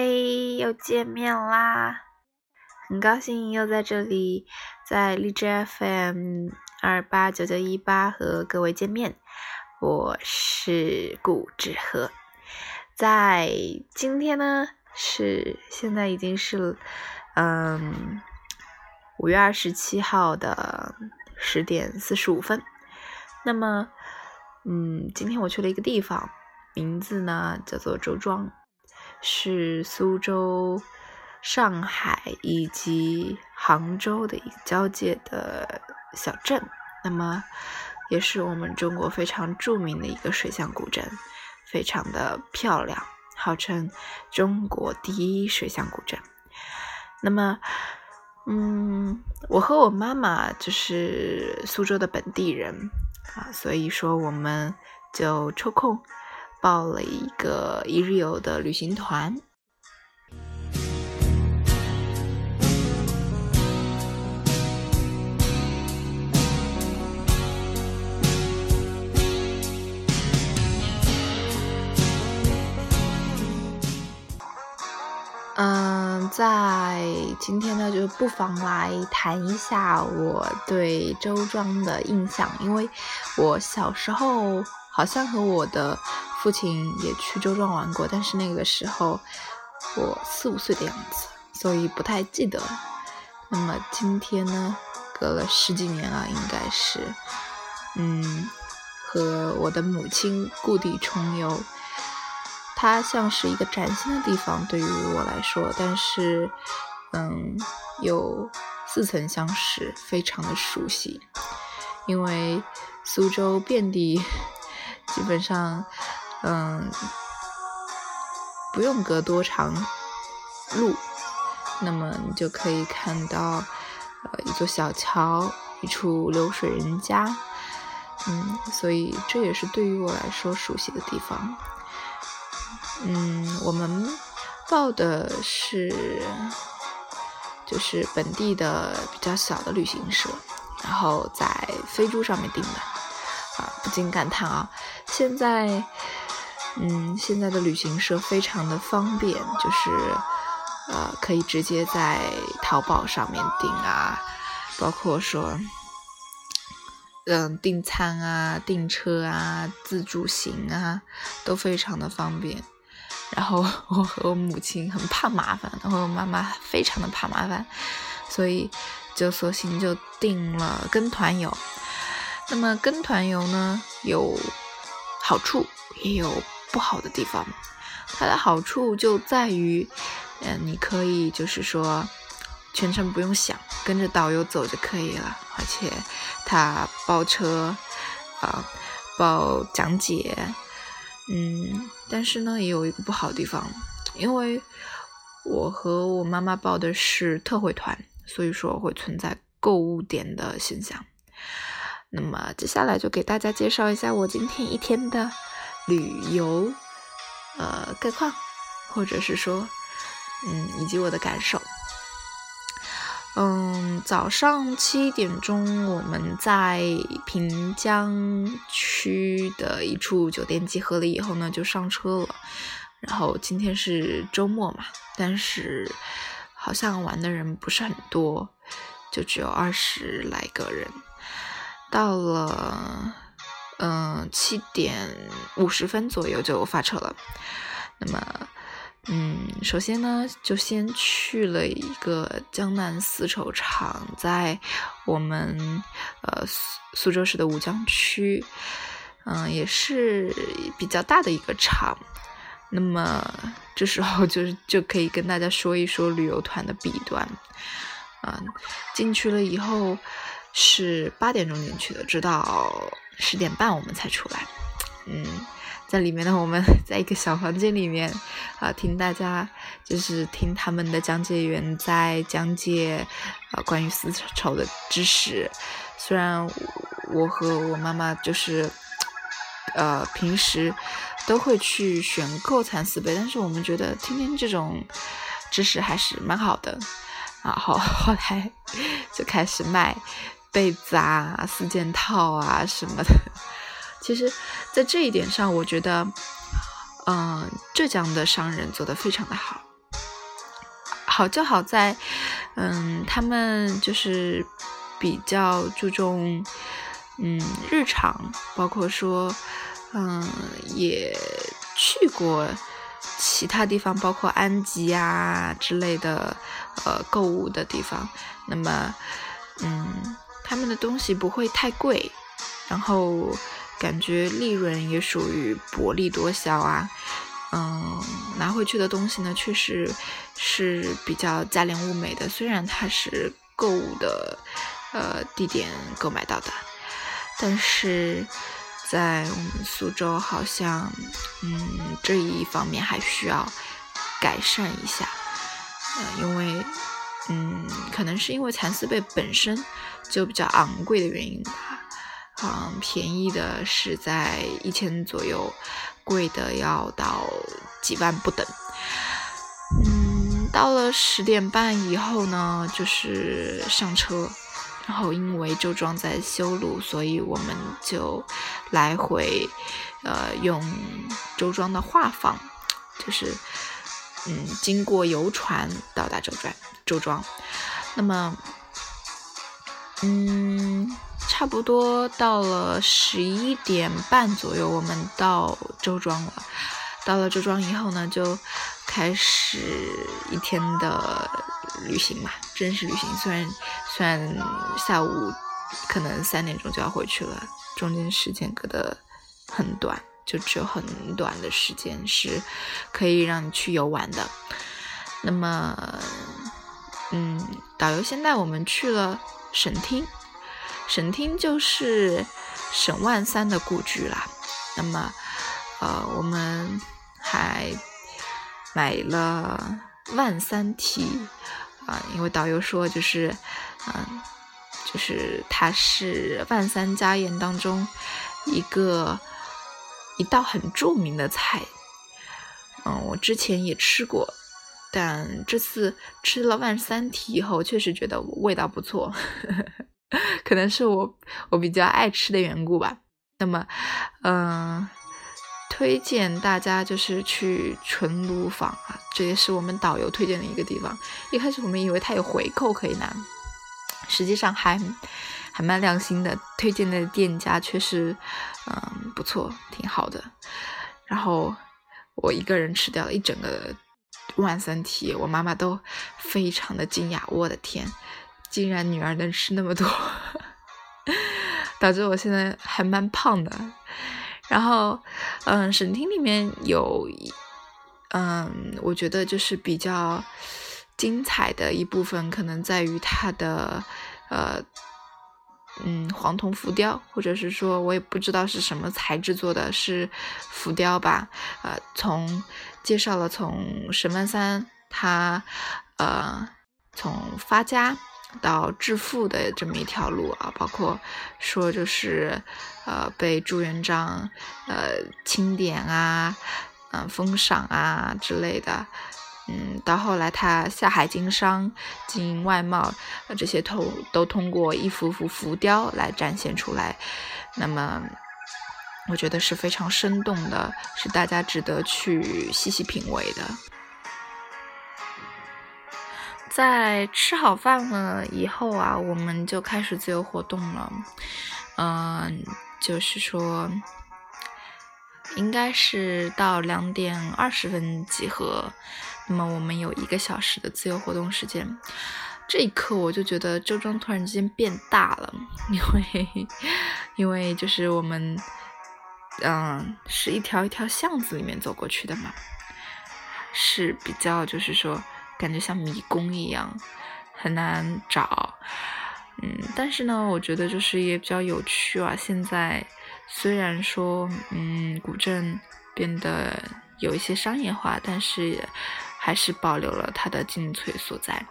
嘿又见面啦！很高兴又在这里，在荔枝 FM 二八九九一八和各位见面。我是顾志和，在今天呢是现在已经是嗯五月二十七号的十点四十五分。那么嗯，今天我去了一个地方，名字呢叫做周庄。是苏州、上海以及杭州的一个交界的小镇，那么也是我们中国非常著名的一个水乡古镇，非常的漂亮，号称中国第一水乡古镇。那么，嗯，我和我妈妈就是苏州的本地人啊，所以说我们就抽空。报了一个一日游的旅行团。嗯，在今天呢，就不妨来谈一下我对周庄的印象，因为我小时候好像和我的。父亲也去周庄玩过，但是那个时候我四五岁的样子，所以不太记得了。那么今天呢，隔了十几年了，应该是，嗯，和我的母亲故地重游，它像是一个崭新的地方对于我来说，但是，嗯，又似曾相识，非常的熟悉，因为苏州遍地，基本上。嗯，不用隔多长路，那么你就可以看到呃一座小桥，一处流水人家。嗯，所以这也是对于我来说熟悉的地方。嗯，我们报的是就是本地的比较小的旅行社，然后在飞猪上面订的。啊，不禁感叹啊，现在。嗯，现在的旅行社非常的方便，就是呃，可以直接在淘宝上面订啊，包括说，嗯，订餐啊、订车啊、自助行啊，都非常的方便。然后我和我母亲很怕麻烦，然后我妈妈非常的怕麻烦，所以就索性就订了跟团游。那么跟团游呢，有好处，也有。不好的地方，它的好处就在于，嗯，你可以就是说，全程不用想，跟着导游走就可以了，而且他包车，啊，包讲解，嗯，但是呢，也有一个不好的地方，因为我和我妈妈报的是特惠团，所以说会存在购物点的现象。那么接下来就给大家介绍一下我今天一天的。旅游，呃，概况，或者是说，嗯，以及我的感受。嗯，早上七点钟，我们在平江区的一处酒店集合了以后呢，就上车了。然后今天是周末嘛，但是好像玩的人不是很多，就只有二十来个人。到了。嗯，七点五十分左右就发车了。那么，嗯，首先呢，就先去了一个江南丝绸厂，在我们呃苏苏州市的吴江区，嗯，也是比较大的一个厂。那么这时候就是就可以跟大家说一说旅游团的弊端。嗯，进去了以后是八点钟进去的，直到。十点半我们才出来，嗯，在里面呢，我们在一个小房间里面啊，听大家就是听他们的讲解员在讲解啊关于丝绸的知识。虽然我和我妈妈就是呃平时都会去选购蚕丝被，但是我们觉得听听这种知识还是蛮好的。然后后来 就开始卖。被子啊，四件套啊什么的，其实，在这一点上，我觉得，嗯，浙江的商人做的非常的好，好就好在，嗯，他们就是比较注重，嗯，日常，包括说，嗯，也去过其他地方，包括安吉啊之类的，呃，购物的地方。那么，嗯，他们的东西不会太贵，然后感觉利润也属于薄利多销啊。嗯，拿回去的东西呢，确实是比较价廉物美的。虽然它是购物的呃地点购买到的，但是在我们苏州好像嗯这一方面还需要改善一下。呃，因为嗯可能是因为蚕丝被本身就比较昂贵的原因吧。嗯，便宜的是在一千左右。贵的要到几万不等。嗯，到了十点半以后呢，就是上车。然后因为周庄在修路，所以我们就来回，呃，用周庄的画舫，就是嗯，经过游船到达周庄。周庄，那么，嗯。差不多到了十一点半左右，我们到周庄了。到了周庄以后呢，就开始一天的旅行嘛，正式旅行。虽然虽然下午可能三点钟就要回去了，中间时间隔得很短，就只有很短的时间是可以让你去游玩的。那么，嗯，导游先带我们去了省厅。省厅就是沈万三的故居啦。那么，呃，我们还买了万三题啊，因为导游说就是，嗯，就是它是万三家宴当中一个一道很著名的菜。嗯，我之前也吃过，但这次吃了万三蹄以后，确实觉得味道不错。可能是我我比较爱吃的缘故吧。那么，嗯，推荐大家就是去纯炉坊啊，这也是我们导游推荐的一个地方。一开始我们以为它有回扣可以拿，实际上还还蛮良心的。推荐的店家确实，嗯，不错，挺好的。然后我一个人吃掉了一整个万三蹄，我妈妈都非常的惊讶。我的天！竟然女儿能吃那么多，导致我现在还蛮胖的。然后，嗯，省厅里面有，嗯，我觉得就是比较精彩的一部分，可能在于它的，呃，嗯，黄铜浮雕，或者是说我也不知道是什么材质做的，是浮雕吧？呃，从介绍了从沈万三他，呃，从发家。到致富的这么一条路啊，包括说就是，呃，被朱元璋呃钦点啊，嗯，封赏啊之类的，嗯，到后来他下海经商、经营外贸，呃，这些都都通过一幅幅浮雕来展现出来。那么，我觉得是非常生动的，是大家值得去细细品味的。在吃好饭了以后啊，我们就开始自由活动了。嗯，就是说，应该是到两点二十分集合。那么我们有一个小时的自由活动时间。这一刻，我就觉得周庄突然之间变大了，因为，因为就是我们，嗯，是一条一条巷子里面走过去的嘛，是比较就是说。感觉像迷宫一样，很难找。嗯，但是呢，我觉得就是也比较有趣啊。现在虽然说，嗯，古镇变得有一些商业化，但是还是保留了它的精粹所在。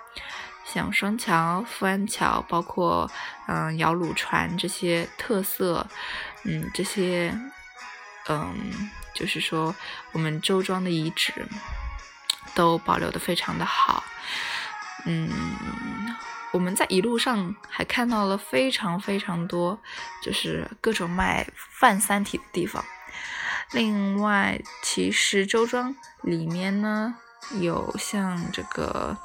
像双桥、富安桥，包括嗯摇橹船这些特色，嗯，这些嗯，就是说我们周庄的遗址。都保留的非常的好，嗯，我们在一路上还看到了非常非常多，就是各种卖饭三体的地方。另外，其实周庄里面呢，有像这个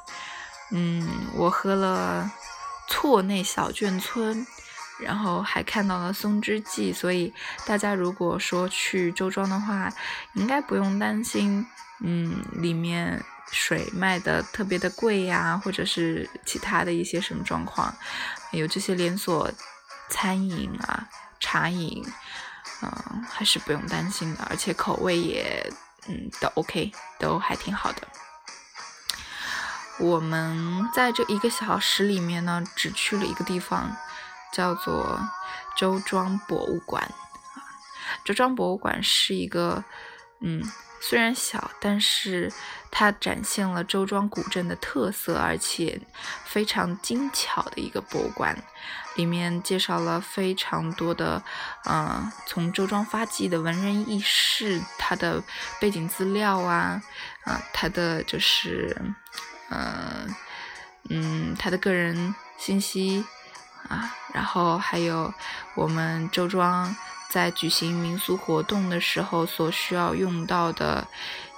嗯，我喝了错内小卷村，然后还看到了松之记，所以大家如果说去周庄的话，应该不用担心，嗯，里面水卖的特别的贵呀，或者是其他的一些什么状况，有这些连锁餐饮啊、茶饮，嗯，还是不用担心的，而且口味也，嗯，都 OK，都还挺好的。我们在这一个小时里面呢，只去了一个地方，叫做周庄博物馆。周庄博物馆是一个，嗯，虽然小，但是它展现了周庄古镇的特色，而且非常精巧的一个博物馆。里面介绍了非常多的，嗯，从周庄发迹的文人轶事，他的背景资料啊，啊，他的就是。嗯嗯，他的个人信息啊，然后还有我们周庄在举行民俗活动的时候所需要用到的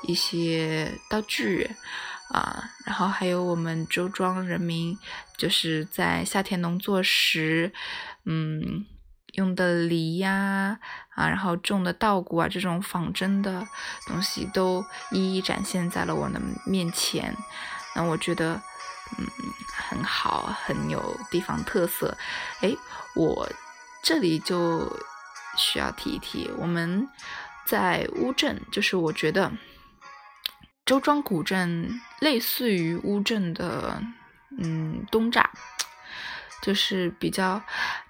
一些道具啊，然后还有我们周庄人民就是在夏天农作时，嗯，用的梨呀啊，然后种的稻谷啊，这种仿真的东西都一一展现在了我的面前。那我觉得，嗯，很好，很有地方特色。哎，我这里就需要提一提，我们在乌镇，就是我觉得周庄古镇类似于乌镇的，嗯，东栅，就是比较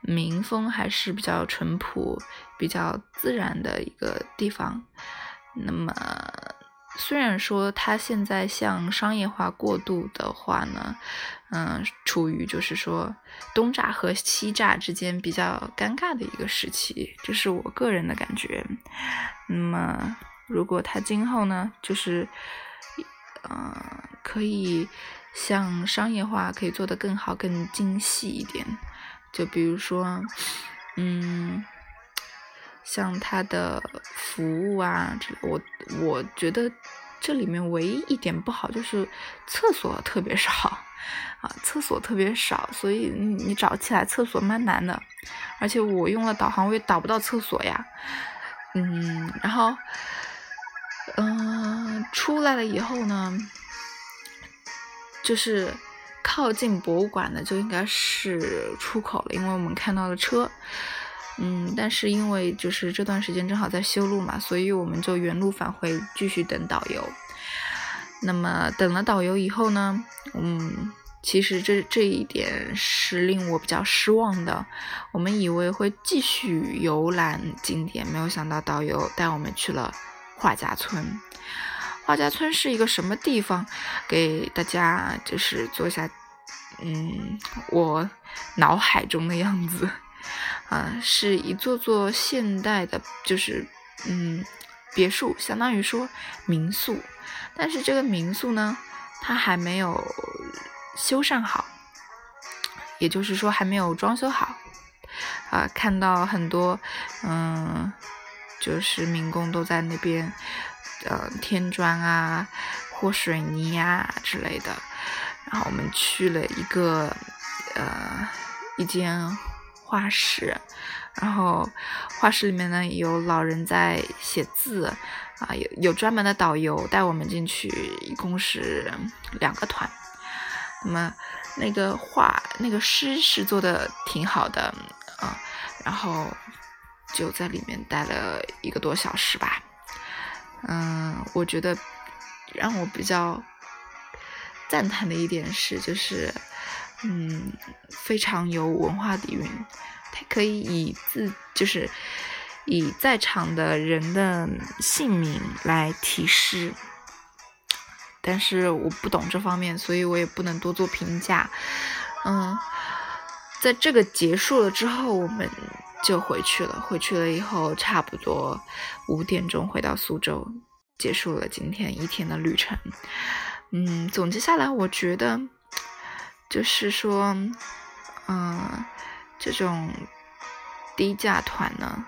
民风还是比较淳朴、比较自然的一个地方。那么。虽然说它现在向商业化过渡的话呢，嗯，处于就是说东栅和西栅之间比较尴尬的一个时期，这是我个人的感觉。那么，如果它今后呢，就是，嗯，可以向商业化可以做得更好、更精细一点，就比如说，嗯。像它的服务啊，我我觉得这里面唯一一点不好就是厕所特别少啊，厕所特别少，所以你找起来厕所蛮难的，而且我用了导航我也导不到厕所呀，嗯，然后嗯出来了以后呢，就是靠近博物馆的就应该是出口了，因为我们看到了车。嗯，但是因为就是这段时间正好在修路嘛，所以我们就原路返回，继续等导游。那么等了导游以后呢，嗯，其实这这一点是令我比较失望的。我们以为会继续游览景点，没有想到导游带我们去了画家村。画家村是一个什么地方？给大家就是做一下，嗯，我脑海中的样子。啊，是一座座现代的，就是嗯，别墅，相当于说民宿。但是这个民宿呢，它还没有修缮好，也就是说还没有装修好。啊，看到很多嗯，就是民工都在那边呃添砖啊、和水泥啊之类的。然后我们去了一个呃一间。画室，然后画室里面呢有老人在写字，啊，有有专门的导游带我们进去，一共是两个团。那么那个画那个诗是做的挺好的啊，然后就在里面待了一个多小时吧。嗯，我觉得让我比较赞叹的一点是，就是。嗯，非常有文化底蕴，它可以以自就是以在场的人的姓名来提示，但是我不懂这方面，所以我也不能多做评价。嗯，在这个结束了之后，我们就回去了。回去了以后，差不多五点钟回到苏州，结束了今天一天的旅程。嗯，总结下来，我觉得。就是说，嗯，这种低价团呢，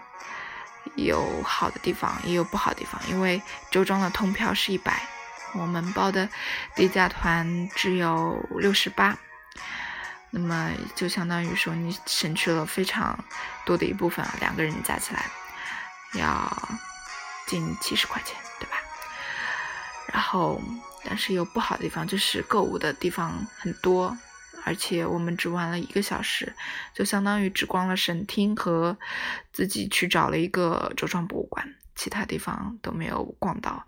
有好的地方，也有不好的地方。因为周庄的通票是一百，我们报的低价团只有六十八，那么就相当于说你省去了非常多的一部分，两个人加起来要近七十块钱，对吧？然后，但是有不好的地方，就是购物的地方很多，而且我们只玩了一个小时，就相当于只逛了省厅和自己去找了一个周庄博物馆，其他地方都没有逛到，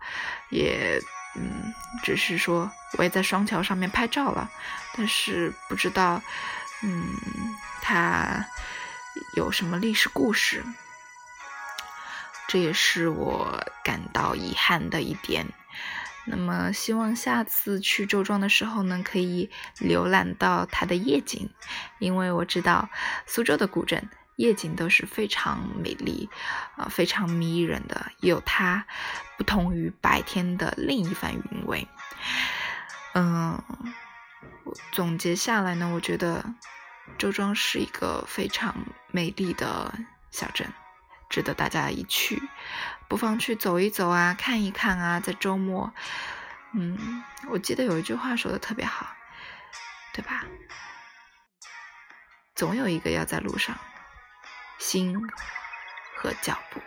也。嗯，只是说我也在双桥上面拍照了，但是不知道，嗯，它有什么历史故事，这也是我感到遗憾的一点。那么希望下次去周庄的时候呢，可以浏览到它的夜景，因为我知道苏州的古镇。夜景都是非常美丽，啊，非常迷人的，有它不同于白天的另一番韵味。嗯，总结下来呢，我觉得周庄是一个非常美丽的小镇，值得大家一去，不妨去走一走啊，看一看啊，在周末，嗯，我记得有一句话说的特别好，对吧？总有一个要在路上。心和脚步，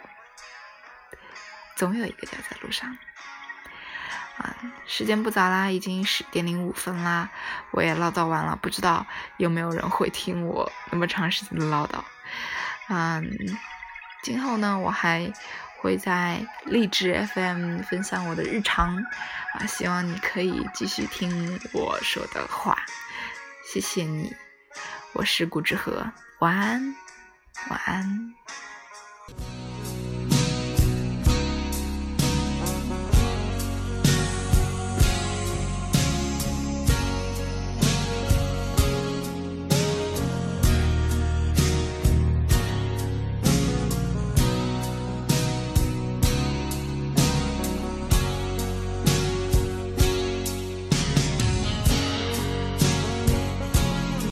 总有一个要在路上。啊，时间不早啦，已经十点零五分啦，我也唠叨完了，不知道有没有人会听我那么长时间的唠叨。嗯，今后呢，我还会在励志 FM 分享我的日常，啊，希望你可以继续听我说的话，谢谢你，我是顾之和，晚安。晚安。